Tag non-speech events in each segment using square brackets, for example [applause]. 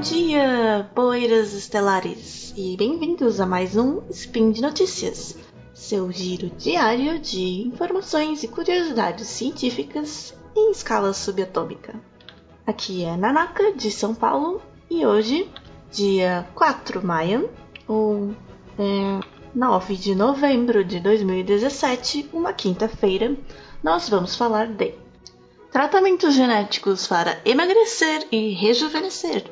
Bom dia, poeiras estelares, e bem-vindos a mais um Spin de Notícias, seu giro diário de informações e curiosidades científicas em escala subatômica. Aqui é Nanaka, de São Paulo, e hoje, dia 4 de maio, ou é, 9 de novembro de 2017, uma quinta-feira, nós vamos falar de tratamentos genéticos para emagrecer e rejuvenescer,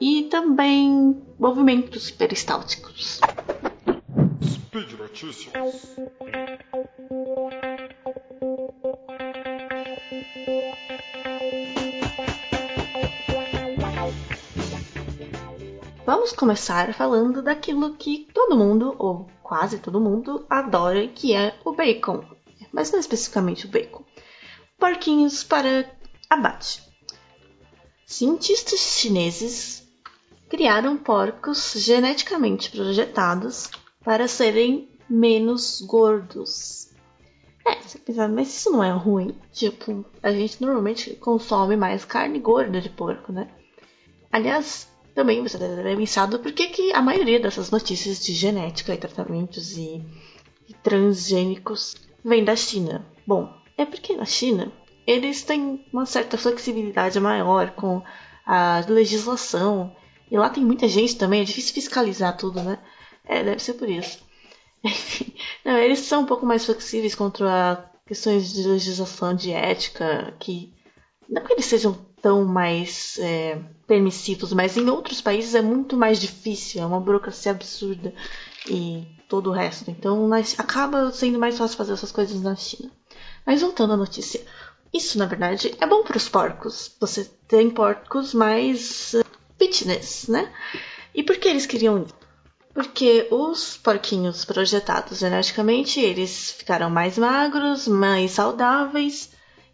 e também movimentos peristálticos. Speed Notícias. Vamos começar falando daquilo que todo mundo, ou quase todo mundo, adora, que é o bacon. Mas não especificamente o bacon porquinhos para abate. Cientistas chineses criaram porcos geneticamente projetados para serem menos gordos. É, você pensa, mas isso não é ruim? Tipo, a gente normalmente consome mais carne gorda de porco, né? Aliás, também você deve ter pensado por que, que a maioria dessas notícias de genética e tratamentos e, e transgênicos vem da China. Bom, é porque na China eles têm uma certa flexibilidade maior com a legislação. E lá tem muita gente também, é difícil fiscalizar tudo, né? É, deve ser por isso. [laughs] Não, eles são um pouco mais flexíveis contra questões de legislação, de ética, que não que eles sejam tão mais é, permissivos, mas em outros países é muito mais difícil, é uma burocracia absurda e todo o resto. Então acaba sendo mais fácil fazer essas coisas na China. Mas voltando à notícia. Isso, na verdade, é bom para os porcos. Você tem porcos mais fitness, né? E por que eles queriam isso? Porque os porquinhos projetados geneticamente, eles ficaram mais magros, mais saudáveis,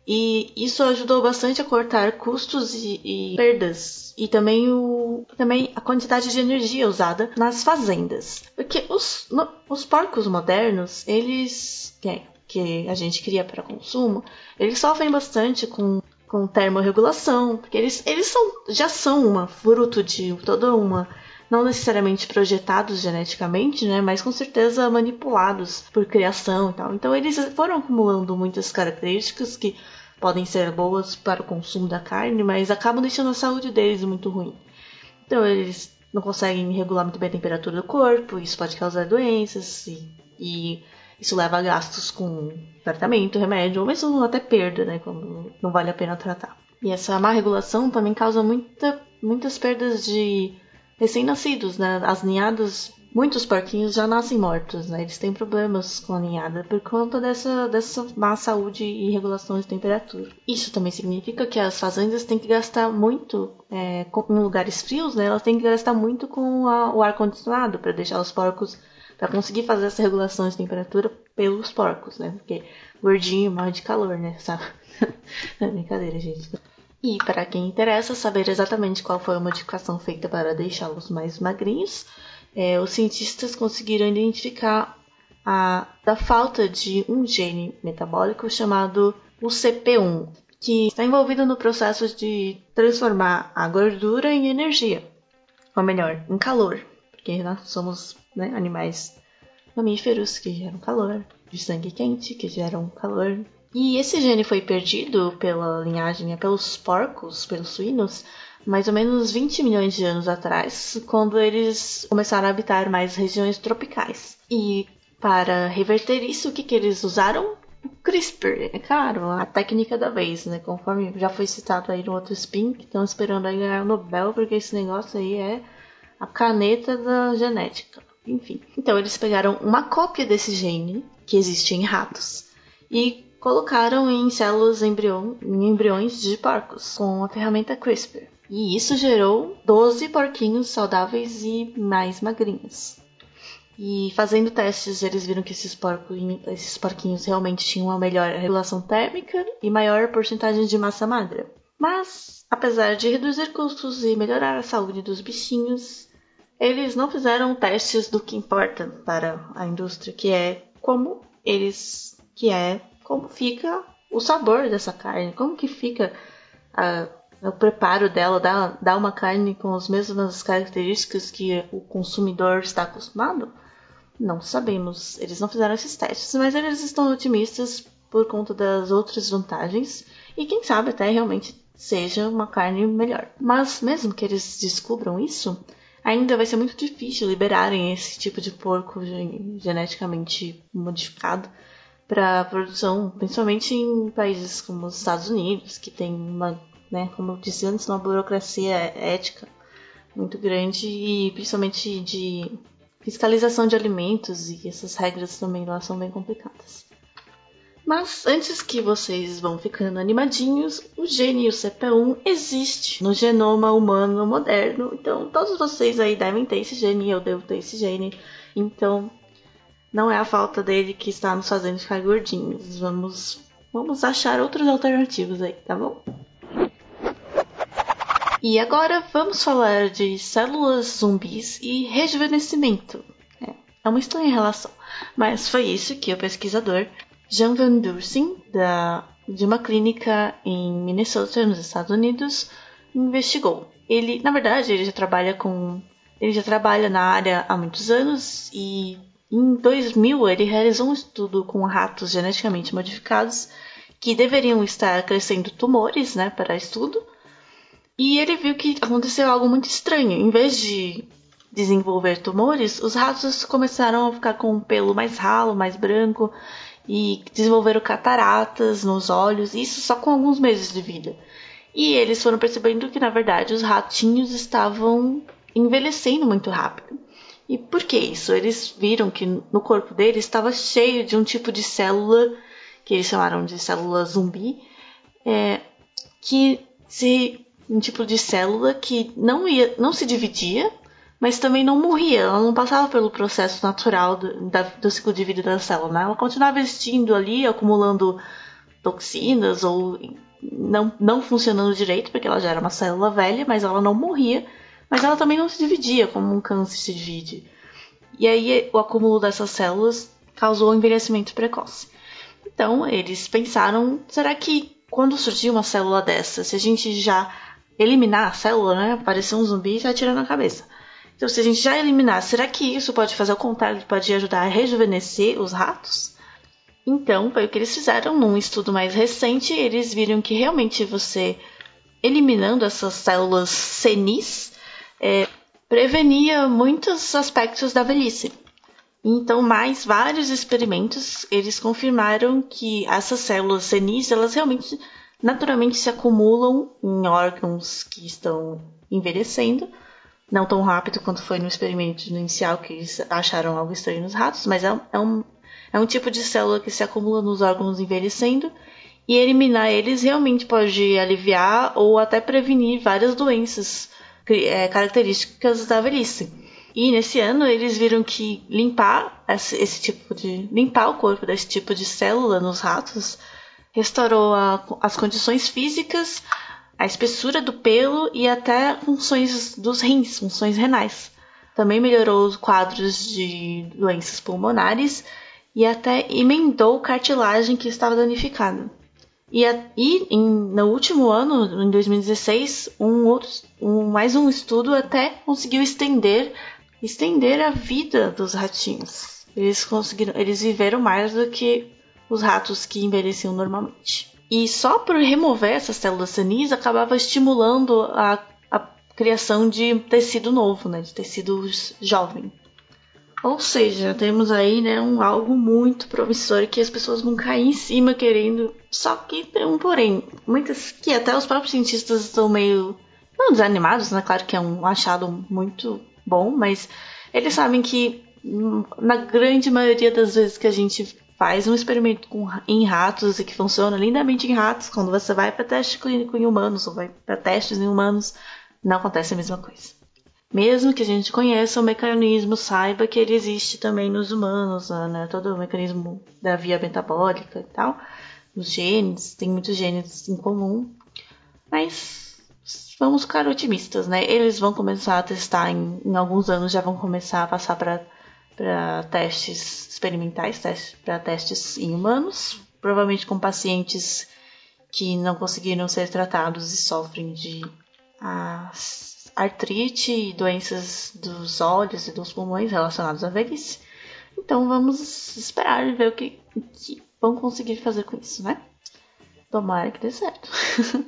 e isso ajudou bastante a cortar custos e, e perdas. E também, o, também a quantidade de energia usada nas fazendas. Porque os, no, os porcos modernos, eles. É, que a gente cria para consumo, eles sofrem bastante com, com termorregulação, porque eles, eles são, já são uma fruto de toda uma não necessariamente projetados geneticamente, né, mas com certeza manipulados por criação e tal. Então eles foram acumulando muitas características que podem ser boas para o consumo da carne, mas acabam deixando a saúde deles muito ruim. Então eles não conseguem regular muito bem a temperatura do corpo, isso pode causar doenças e, e isso leva a gastos com tratamento, remédio, ou mesmo até perda, né? Quando não vale a pena tratar. E essa má regulação também causa muita, muitas perdas de recém-nascidos, né? As ninhadas, muitos porquinhos já nascem mortos, né? Eles têm problemas com a ninhada por conta dessa, dessa má saúde e regulação de temperatura. Isso também significa que as fazendas têm que gastar muito, é, em lugares frios, né? Elas têm que gastar muito com a, o ar-condicionado para deixar os porcos para conseguir fazer essa regulação de temperatura pelos porcos, né? Porque gordinho morre de calor, né? Sabe? [laughs] É brincadeira, gente. E para quem interessa saber exatamente qual foi a modificação feita para deixá-los mais magrinhos, é, os cientistas conseguiram identificar a da falta de um gene metabólico chamado UCP1, que está envolvido no processo de transformar a gordura em energia, ou melhor, em calor, porque nós somos né, animais mamíferos que geram calor, de sangue quente que geram calor. E esse gene foi perdido pela linhagem, né, pelos porcos, pelos suínos, mais ou menos 20 milhões de anos atrás, quando eles começaram a habitar mais regiões tropicais. E para reverter isso, o que, que eles usaram? O CRISPR, é claro, a técnica da vez, né? Conforme já foi citado aí no outro spin, que estão esperando aí ganhar o Nobel, porque esse negócio aí é a caneta da genética. Enfim. Então eles pegaram uma cópia desse gene que existe em ratos e colocaram em células embrion, em embriões de porcos com a ferramenta CRISPR. E isso gerou 12 porquinhos saudáveis e mais magrinhos. E fazendo testes, eles viram que esses, esses porquinhos realmente tinham uma melhor regulação térmica e maior porcentagem de massa magra. Mas, apesar de reduzir custos e melhorar a saúde dos bichinhos, eles não fizeram testes do que importa para a indústria, que é como eles, que é como fica o sabor dessa carne, como que fica o preparo dela dá, dá uma carne com as mesmas características que o consumidor está acostumado? Não sabemos. Eles não fizeram esses testes, mas eles estão otimistas por conta das outras vantagens e quem sabe até realmente seja uma carne melhor. Mas mesmo que eles descubram isso, ainda vai ser muito difícil liberarem esse tipo de porco geneticamente modificado para produção, principalmente em países como os Estados Unidos, que tem uma, né, como eu disse antes, uma burocracia ética muito grande e principalmente de fiscalização de alimentos e essas regras também lá são bem complicadas. Mas antes que vocês vão ficando animadinhos, o gene o CP1 existe no genoma humano moderno. Então todos vocês aí devem ter esse gene, eu devo ter esse gene. Então não é a falta dele que está nos fazendo ficar gordinhos. Vamos, vamos achar outros alternativos aí, tá bom? E agora vamos falar de células zumbis e rejuvenescimento. É, é uma estranha relação, mas foi isso que o pesquisador Jean Van Dursen, da, de uma clínica em Minnesota, nos Estados Unidos, investigou. Ele, na verdade, ele já trabalha com, ele já trabalha na área há muitos anos e em 2000 ele realizou um estudo com ratos geneticamente modificados que deveriam estar crescendo tumores, né, para estudo. E ele viu que aconteceu algo muito estranho. Em vez de desenvolver tumores, os ratos começaram a ficar com um pelo mais ralo, mais branco, e desenvolveram cataratas nos olhos, isso só com alguns meses de vida. E eles foram percebendo que, na verdade, os ratinhos estavam envelhecendo muito rápido. E por que isso? Eles viram que no corpo deles estava cheio de um tipo de célula, que eles chamaram de célula zumbi, é, que se um tipo de célula que não ia, não se dividia, mas também não morria, ela não passava pelo processo natural do, da, do ciclo de vida da célula, né? ela continuava existindo ali, acumulando toxinas ou não, não funcionando direito, porque ela já era uma célula velha, mas ela não morria, mas ela também não se dividia como um câncer se divide. E aí o acúmulo dessas células causou envelhecimento precoce. Então eles pensaram, será que quando surgir uma célula dessa, se a gente já eliminar a célula, né, aparecer um zumbi e já tira na cabeça. Então, se a gente já eliminar, será que isso pode fazer o contrário? Pode ajudar a rejuvenescer os ratos? Então, foi o que eles fizeram num estudo mais recente. Eles viram que realmente você eliminando essas células senis é, prevenia muitos aspectos da velhice. Então, mais vários experimentos, eles confirmaram que essas células senis, elas realmente naturalmente se acumulam em órgãos que estão envelhecendo não tão rápido quanto foi no experimento inicial, que eles acharam algo estranho nos ratos, mas é, é, um, é um tipo de célula que se acumula nos órgãos envelhecendo e eliminar eles realmente pode aliviar ou até prevenir várias doenças é, características da velhice. E nesse ano eles viram que limpar esse, esse, tipo de limpar o corpo desse tipo de célula nos ratos restaurou a, as condições físicas, a espessura do pelo e até funções dos rins, funções renais. Também melhorou os quadros de doenças pulmonares e até emendou cartilagem que estava danificada. E, e em, no último ano, em 2016, um outro, um, mais um estudo até conseguiu estender, estender a vida dos ratinhos. Eles conseguiram, eles viveram mais do que os ratos que envelheciam normalmente. E só por remover essas células senis acabava estimulando a, a criação de tecido novo, né, de tecido jovem. Ou seja, temos aí né, um algo muito promissor que as pessoas vão cair em cima querendo. Só que tem um porém. Muitas que até os próprios cientistas estão meio. não desanimados, né? Claro que é um achado muito bom, mas eles sabem que hum, na grande maioria das vezes que a gente faz um experimento com, em ratos e que funciona lindamente em ratos, quando você vai para teste clínico em humanos ou vai para testes em humanos, não acontece a mesma coisa. Mesmo que a gente conheça o mecanismo, saiba que ele existe também nos humanos, né? todo o mecanismo da via metabólica e tal, os genes, tem muitos genes em comum, mas vamos ficar otimistas, né? Eles vão começar a testar em, em alguns anos, já vão começar a passar para para testes experimentais, testes, para testes em humanos, provavelmente com pacientes que não conseguiram ser tratados e sofrem de artrite e doenças dos olhos e dos pulmões relacionados à velhice. Então vamos esperar e ver o que, que vão conseguir fazer com isso, né? Tomara que dê certo.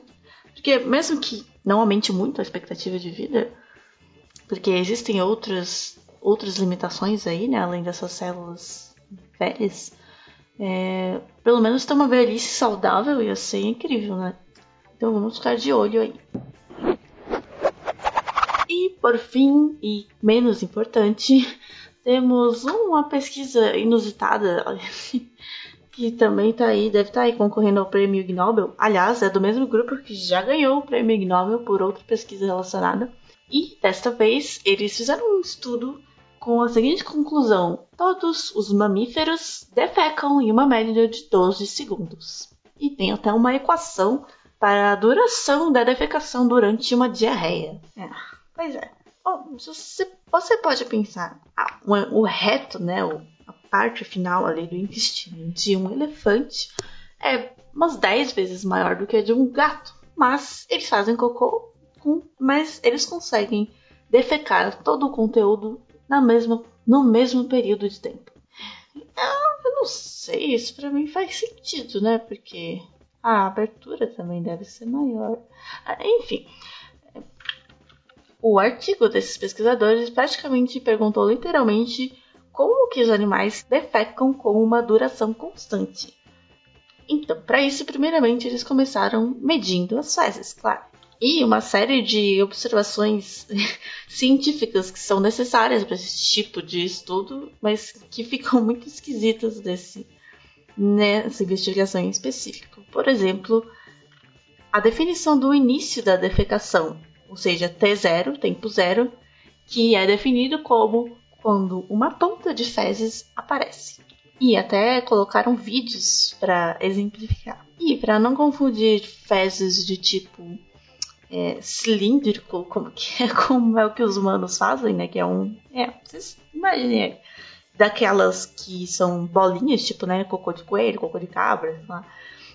[laughs] porque mesmo que não aumente muito a expectativa de vida, porque existem outras, outras limitações aí, né? Além dessas células velhas, é, pelo menos ter uma velhice saudável ia ser incrível, né? Então vamos ficar de olho aí. E por fim, e menos importante, [laughs] temos uma pesquisa inusitada [laughs] que também tá aí, deve estar tá aí concorrendo ao prêmio Nobel. Aliás, é do mesmo grupo que já ganhou o prêmio Nobel por outra pesquisa relacionada. E desta vez eles fizeram um estudo com a seguinte conclusão: todos os mamíferos defecam em uma média de 12 segundos. E tem até uma equação para a duração da defecação durante uma diarreia. É, pois é. Bom, você, você pode pensar, ah, o, o reto, né, a parte final ali do intestino de um elefante é umas 10 vezes maior do que a de um gato. Mas eles fazem cocô, com, mas eles conseguem defecar todo o conteúdo na mesma, no mesmo período de tempo. Eu, eu não sei, isso para mim faz sentido, né? Porque a abertura também deve ser maior. Ah, enfim, o artigo desses pesquisadores praticamente perguntou literalmente como que os animais defecam com uma duração constante. Então, para isso, primeiramente, eles começaram medindo as fezes, claro. E uma série de observações [laughs] científicas que são necessárias para esse tipo de estudo, mas que ficam muito esquisitas desse, nessa investigação em específico. Por exemplo, a definição do início da defecação, ou seja, T0, tempo zero, que é definido como quando uma ponta de fezes aparece. E até colocaram vídeos para exemplificar. E para não confundir fezes de tipo é, cilíndrico, como que é, [laughs] como é o que os humanos fazem, né? Que é um. É, vocês imaginem daquelas que são bolinhas, tipo, né? Cocô de coelho, cocô de cabra, lá.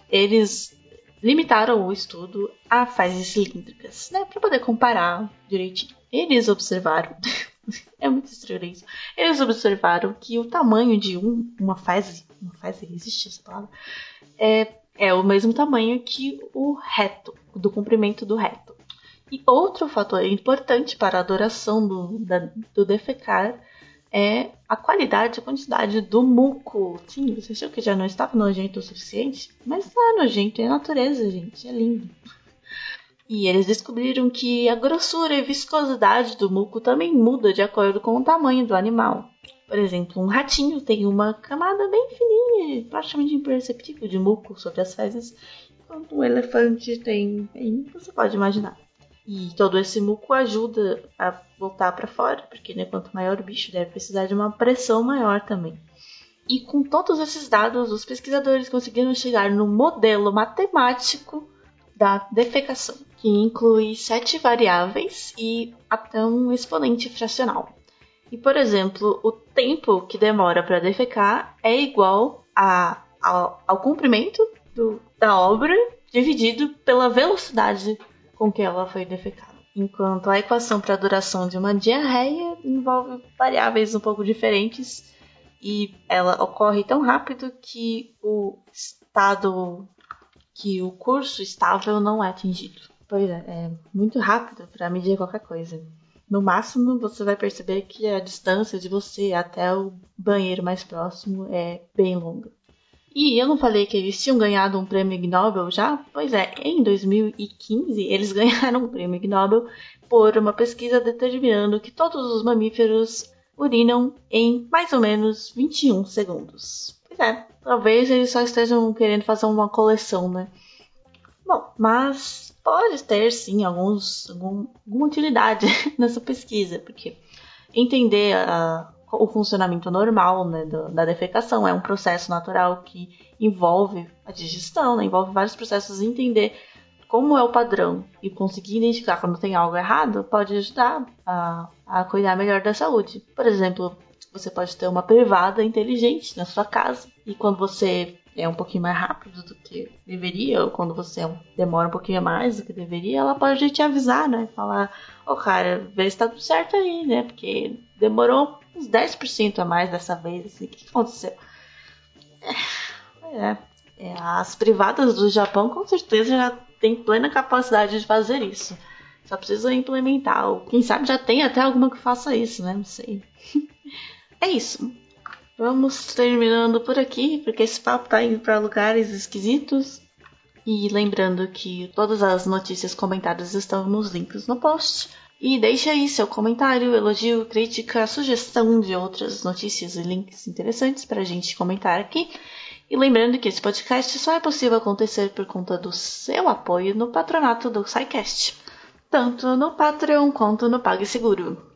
Eles limitaram o estudo a fases cilíndricas, né? Para poder comparar direitinho. Eles observaram. [laughs] é muito estranho isso. Eles observaram que o tamanho de um, uma fase. Uma fase existe essa palavra? É é o mesmo tamanho que o reto, do comprimento do reto. E outro fator importante para a duração do, da, do defecar é a qualidade e a quantidade do muco. Sim, você achou que já não estava nojento o suficiente? Mas tá nojento, é natureza, gente, é lindo. E eles descobriram que a grossura e viscosidade do muco também muda de acordo com o tamanho do animal. Por exemplo, um ratinho tem uma camada bem fininha, praticamente imperceptível de muco sobre as fezes, enquanto um elefante tem, bem, você pode imaginar. E todo esse muco ajuda a voltar para fora, porque né, quanto maior o bicho, deve precisar de uma pressão maior também. E com todos esses dados, os pesquisadores conseguiram chegar no modelo matemático da defecação, que inclui sete variáveis e até um exponente fracional. E, por exemplo, o tempo que demora para defecar é igual a, ao, ao comprimento do, da obra dividido pela velocidade com que ela foi defecada. Enquanto a equação para a duração de uma diarreia envolve variáveis um pouco diferentes e ela ocorre tão rápido que o estado que o curso estável não é atingido. Pois é, é muito rápido para medir qualquer coisa. No máximo, você vai perceber que a distância de você até o banheiro mais próximo é bem longa. E eu não falei que eles tinham ganhado um prêmio Ig Nobel já? Pois é, em 2015 eles [laughs] ganharam um prêmio Ig Nobel por uma pesquisa determinando que todos os mamíferos urinam em mais ou menos 21 segundos. É, talvez eles só estejam querendo fazer uma coleção, né? Bom, mas pode ter sim alguns, algum, alguma utilidade [laughs] nessa pesquisa, porque entender a, o funcionamento normal né, do, da defecação é um processo natural que envolve a digestão, né, envolve vários processos. Entender como é o padrão e conseguir identificar quando tem algo errado pode ajudar a, a cuidar melhor da saúde. Por exemplo, você pode ter uma privada inteligente na sua casa e quando você é um pouquinho mais rápido do que deveria, ou quando você é demora um pouquinho mais do que deveria, ela pode te avisar, né? Falar, ô oh, cara, vê se tá tudo certo aí, né? Porque demorou uns 10% a mais dessa vez, assim, o que aconteceu? É, é, as privadas do Japão com certeza já tem plena capacidade de fazer isso. Só precisa implementar. Ou quem sabe já tem até alguma que faça isso, né? Não sei. [laughs] é isso. Vamos terminando por aqui, porque esse papo tá indo para lugares esquisitos. E lembrando que todas as notícias comentadas estão nos links no post. E deixe aí seu comentário, elogio, crítica, sugestão de outras notícias e links interessantes para a gente comentar aqui. E lembrando que esse podcast só é possível acontecer por conta do seu apoio no patronato do SciCast, tanto no Patreon quanto no PagSeguro.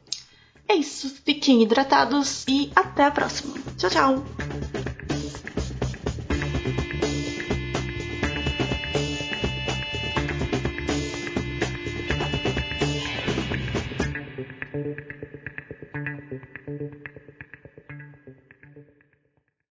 É isso, fiquem hidratados e até a próxima. Tchau, tchau!